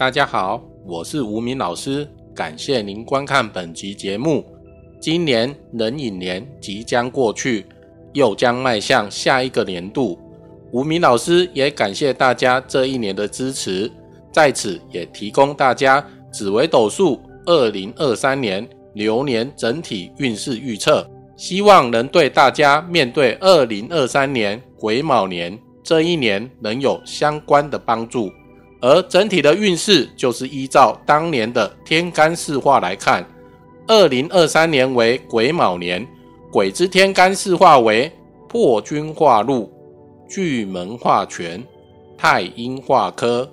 大家好，我是吴明老师，感谢您观看本集节目。今年壬寅年即将过去，又将迈向下一个年度。吴明老师也感谢大家这一年的支持，在此也提供大家紫微斗数二零二三年流年整体运势预测，希望能对大家面对二零二三年癸卯年这一年能有相关的帮助。而整体的运势就是依照当年的天干四化来看，二零二三年为癸卯年，癸之天干四化为破军化禄、巨门化权、太阴化科、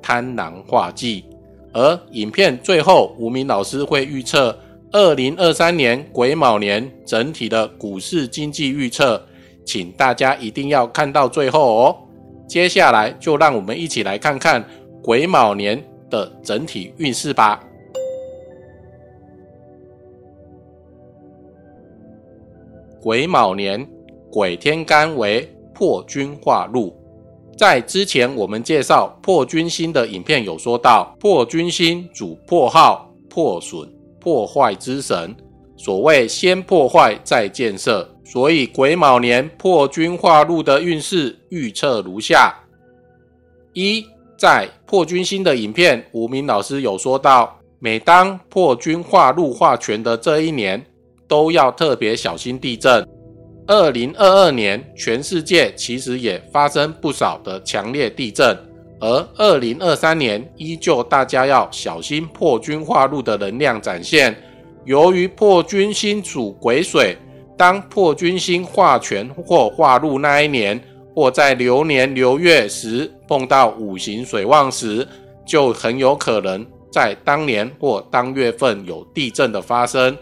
贪狼化忌。而影片最后，吴明老师会预测二零二三年癸卯年整体的股市经济预测，请大家一定要看到最后哦。接下来就让我们一起来看看癸卯年的整体运势吧。癸卯年，癸天干为破军化禄。在之前我们介绍破军星的影片有说到，破军星主破耗、破损、破坏之神。所谓先破坏再建设。所以癸卯年破军化禄的运势预测如下：一，在破军星的影片，吴明老师有说到，每当破军化禄化权的这一年，都要特别小心地震。二零二二年，全世界其实也发生不少的强烈地震，而二零二三年依旧大家要小心破军化禄的能量展现。由于破军星主癸水。当破军星化权或化禄那一年，或在流年流月时碰到五行水旺时，就很有可能在当年或当月份有地震的发生。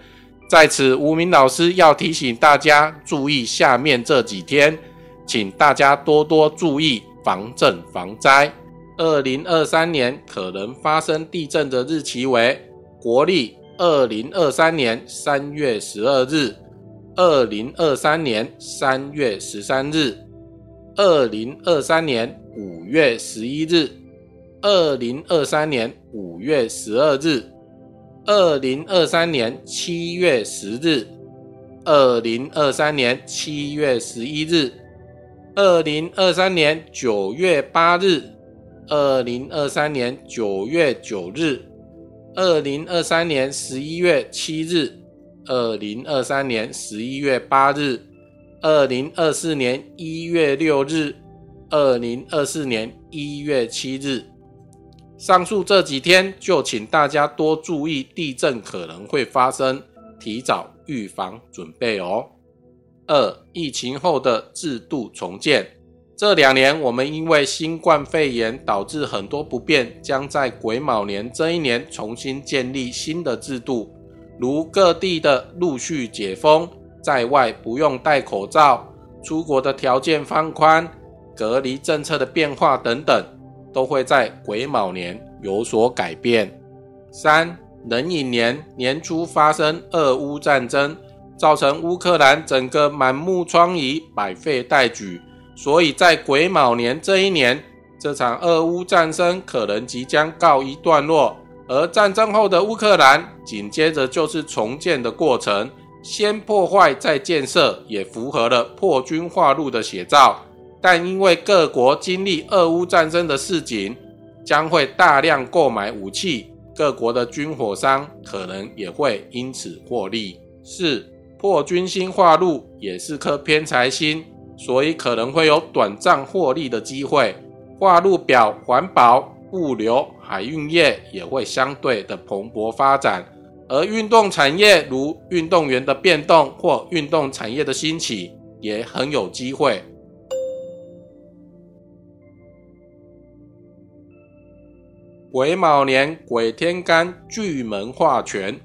在此，无名老师要提醒大家注意下面这几天，请大家多多注意防震防灾。二零二三年可能发生地震的日期为国历二零二三年三月十二日。二零二三年三月十三日，二零二三年五月十一日，二零二三年五月十二日，二零二三年七月十日，二零二三年七月十一日，二零二三年九月八日，二零二三年九月九日，二零二三年十一月七日。二零二三年十一月八日，二零二四年一月六日，二零二四年一月七日，上述这几天就请大家多注意地震可能会发生，提早预防准备哦。二、疫情后的制度重建，这两年我们因为新冠肺炎导致很多不便，将在癸卯年这一年重新建立新的制度。如各地的陆续解封，在外不用戴口罩，出国的条件放宽，隔离政策的变化等等，都会在癸卯年有所改变。三壬寅年年初发生俄乌战争，造成乌克兰整个满目疮痍，百废待举，所以在癸卯年这一年，这场俄乌战争可能即将告一段落。而战争后的乌克兰，紧接着就是重建的过程，先破坏再建设，也符合了破军化路的写照。但因为各国经历俄乌战争的市井，将会大量购买武器，各国的军火商可能也会因此获利。四破军星化禄也是颗偏财星，所以可能会有短暂获利的机会。化禄表环保。物流、海运业也会相对的蓬勃发展，而运动产业如运动员的变动或运动产业的兴起，也很有机会。癸卯年，癸天干巨门化权，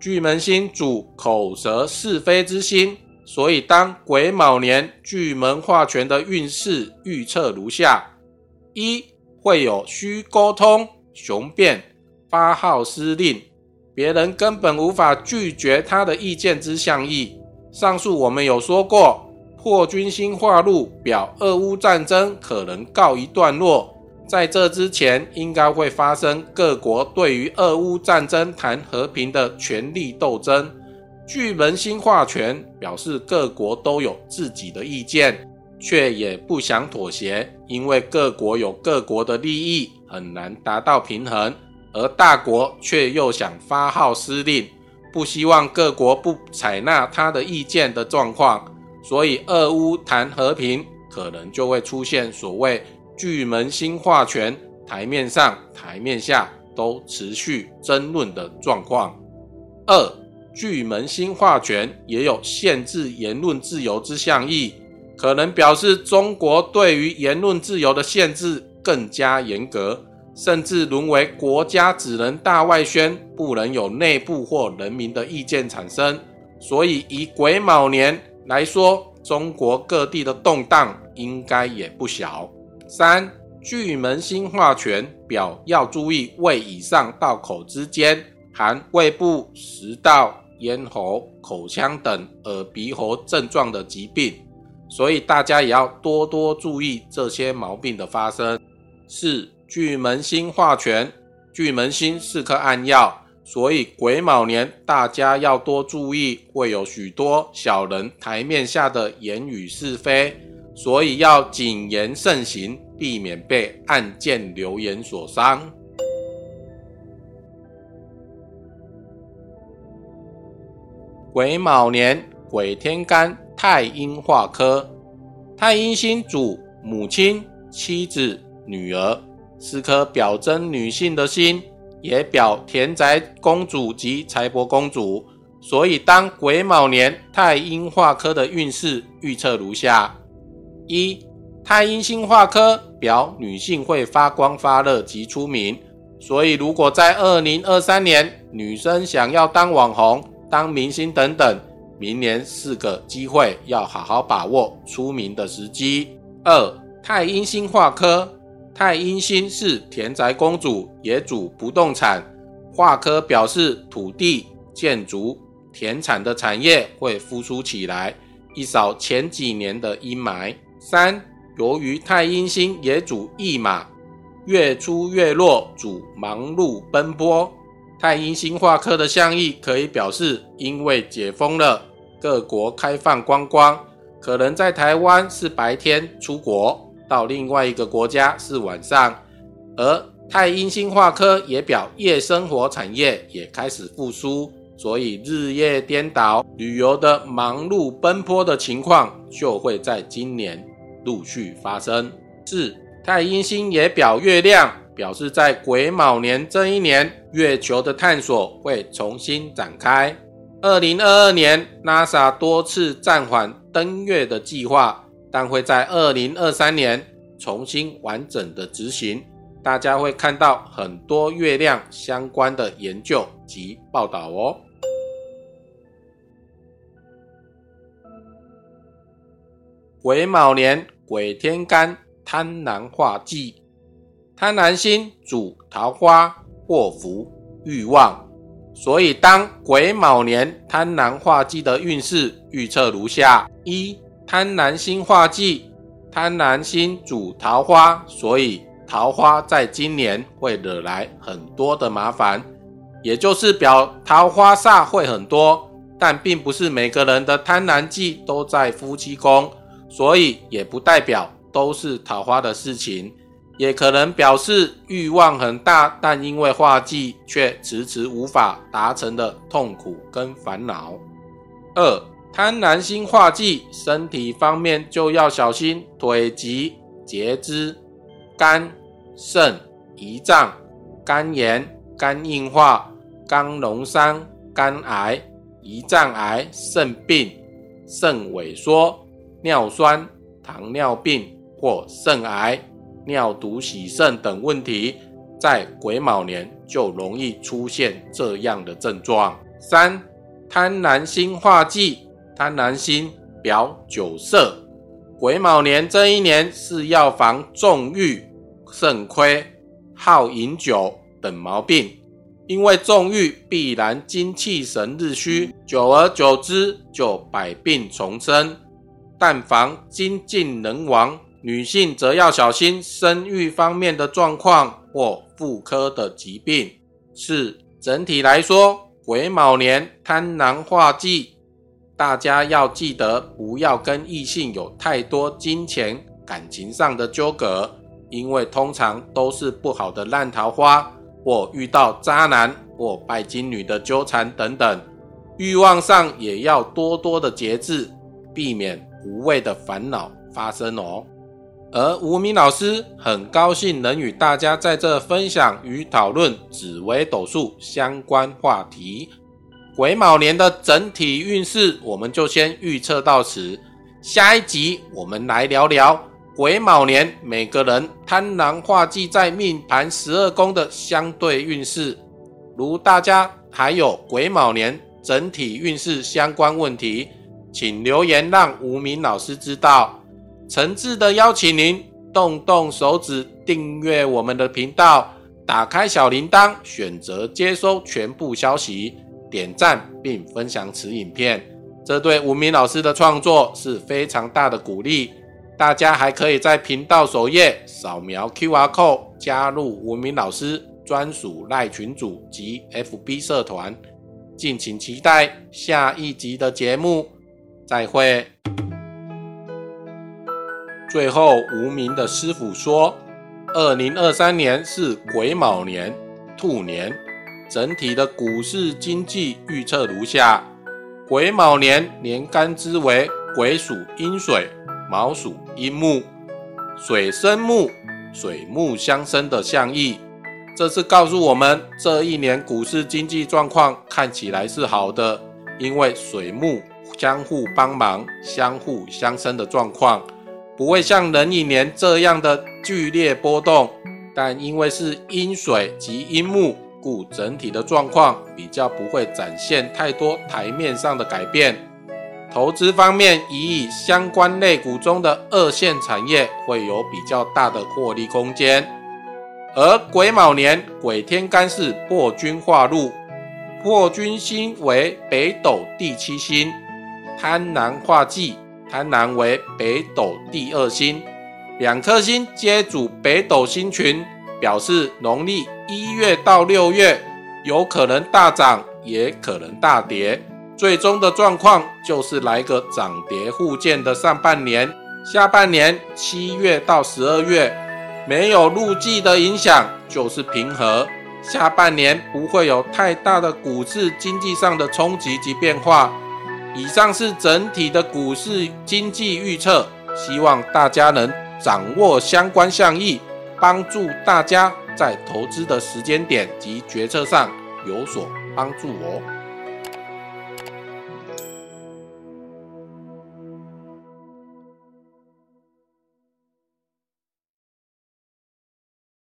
巨门星主口舌是非之心，所以当癸卯年巨门化权的运势预测如下：一。会有需沟通、雄辩、发号施令，别人根本无法拒绝他的意见之相意。上述我们有说过，破军星化路表俄乌战争可能告一段落，在这之前，应该会发生各国对于俄乌战争谈和平的权力斗争。巨门星化权表示各国都有自己的意见，却也不想妥协，因为各国有各国的利益，很难达到平衡。而大国却又想发号施令，不希望各国不采纳他的意见的状况，所以俄乌谈和平可能就会出现所谓巨门星化权台面上、台面下都持续争论的状况。二巨门星化权也有限制言论自由之象意，可能表示中国对于言论自由的限制更加严格。甚至沦为国家只能大外宣，不能有内部或人民的意见产生。所以以癸卯年来说，中国各地的动荡应该也不小。三巨门星化权表要注意胃以上到口之间含胃部、食道、咽喉、口腔等耳鼻喉症状的疾病，所以大家也要多多注意这些毛病的发生。四。巨门星化权，巨门星是颗暗药，所以癸卯年大家要多注意，会有许多小人台面下的言语是非，所以要谨言慎行，避免被暗箭流言所伤。癸卯年，癸天干太阴化科，太阴星主母亲、妻子、女儿。是颗表征女性的心，也表田宅公主及财帛公主。所以，当癸卯年太阴化科的运势预测如下：一、太阴星化科表女性会发光发热及出名，所以如果在二零二三年女生想要当网红、当明星等等，明年是个机会，要好好把握出名的时机。二、太阴星化科。太阴星是田宅公主，也主不动产。化科表示土地、建筑、田产的产业会复苏起来，一扫前几年的阴霾。三，由于太阴星也主驿马，月出月落主忙碌奔波。太阴星化科的象意可以表示，因为解封了，各国开放观光，可能在台湾是白天出国。到另外一个国家是晚上，而太阴星化科也表夜生活产业也开始复苏，所以日夜颠倒、旅游的忙碌奔波的情况就会在今年陆续发生。四太阴星也表月亮，表示在癸卯年这一年，月球的探索会重新展开。二零二二年，NASA 多次暂缓登月的计划。但会在二零二三年重新完整的执行，大家会看到很多月亮相关的研究及报道哦。癸卯年，癸天干贪婪化忌，贪婪星主桃花、祸福、欲望，所以当癸卯年贪婪化忌的运势预测如下：一。贪婪星化忌，贪婪星主桃花，所以桃花在今年会惹来很多的麻烦，也就是表桃花煞会很多。但并不是每个人的贪婪忌都在夫妻宫，所以也不代表都是桃花的事情，也可能表示欲望很大，但因为化忌却迟迟无法达成的痛苦跟烦恼。二。贪婪星化忌，身体方面就要小心腿疾、截肢、肝、肾、胰脏、肝炎、肝硬化、肝脓伤、肝癌、胰脏癌、肾病、肾萎缩、尿酸、糖尿病或肾癌、尿毒洗肾等问题，在癸卯年就容易出现这样的症状。三贪婪星化忌。贪婪星表酒色，癸卯年这一年是要防纵欲、肾亏、好饮酒等毛病，因为纵欲必然精气神日虚，久而久之就百病丛生。但防精尽人亡，女性则要小心生育方面的状况或妇科的疾病。四、整体来说，癸卯年贪婪化忌，大家要记得不要跟异性有太多金钱、感情上的纠葛，因为通常都是不好的烂桃花，或遇到渣男或拜金女的纠缠等等。欲望上也要多多的节制，避免无谓的烦恼发生哦。而吴明老师很高兴能与大家在这分享与讨论紫微斗数相关话题。癸卯年的整体运势，我们就先预测到此。下一集我们来聊聊癸卯年每个人贪狼化忌在命盘十二宫的相对运势。如大家还有癸卯年。整体运势相关问题，请留言让吴明老师知道。诚挚的邀请您动动手指订阅我们的频道，打开小铃铛，选择接收全部消息，点赞并分享此影片，这对吴明老师的创作是非常大的鼓励。大家还可以在频道首页扫描 QR code 加入吴明老师专属赖群组及 FB 社团。敬请期待下一集的节目，再会。最后，无名的师傅说：“二零二三年是癸卯年，兔年，整体的股市经济预测如下：癸卯年年干支为癸属阴水，卯属阴木，水生木，水木相生的象意。”这是告诉我们，这一年股市经济状况看起来是好的，因为水木相互帮忙、相互相生的状况，不会像壬寅年这样的剧烈波动。但因为是阴水及阴木，故整体的状况比较不会展现太多台面上的改变。投资方面，以相关类股中的二线产业会有比较大的获利空间。而癸卯年癸天干是破军化禄，破军星为北斗第七星，贪婪化忌，贪婪为北斗第二星，两颗星皆主北斗星群，表示农历一月到六月有可能大涨，也可能大跌，最终的状况就是来个涨跌互见的上半年，下半年七月到十二月。没有路季的影响，就是平和。下半年不会有太大的股市经济上的冲击及变化。以上是整体的股市经济预测，希望大家能掌握相关项意，帮助大家在投资的时间点及决策上有所帮助哦。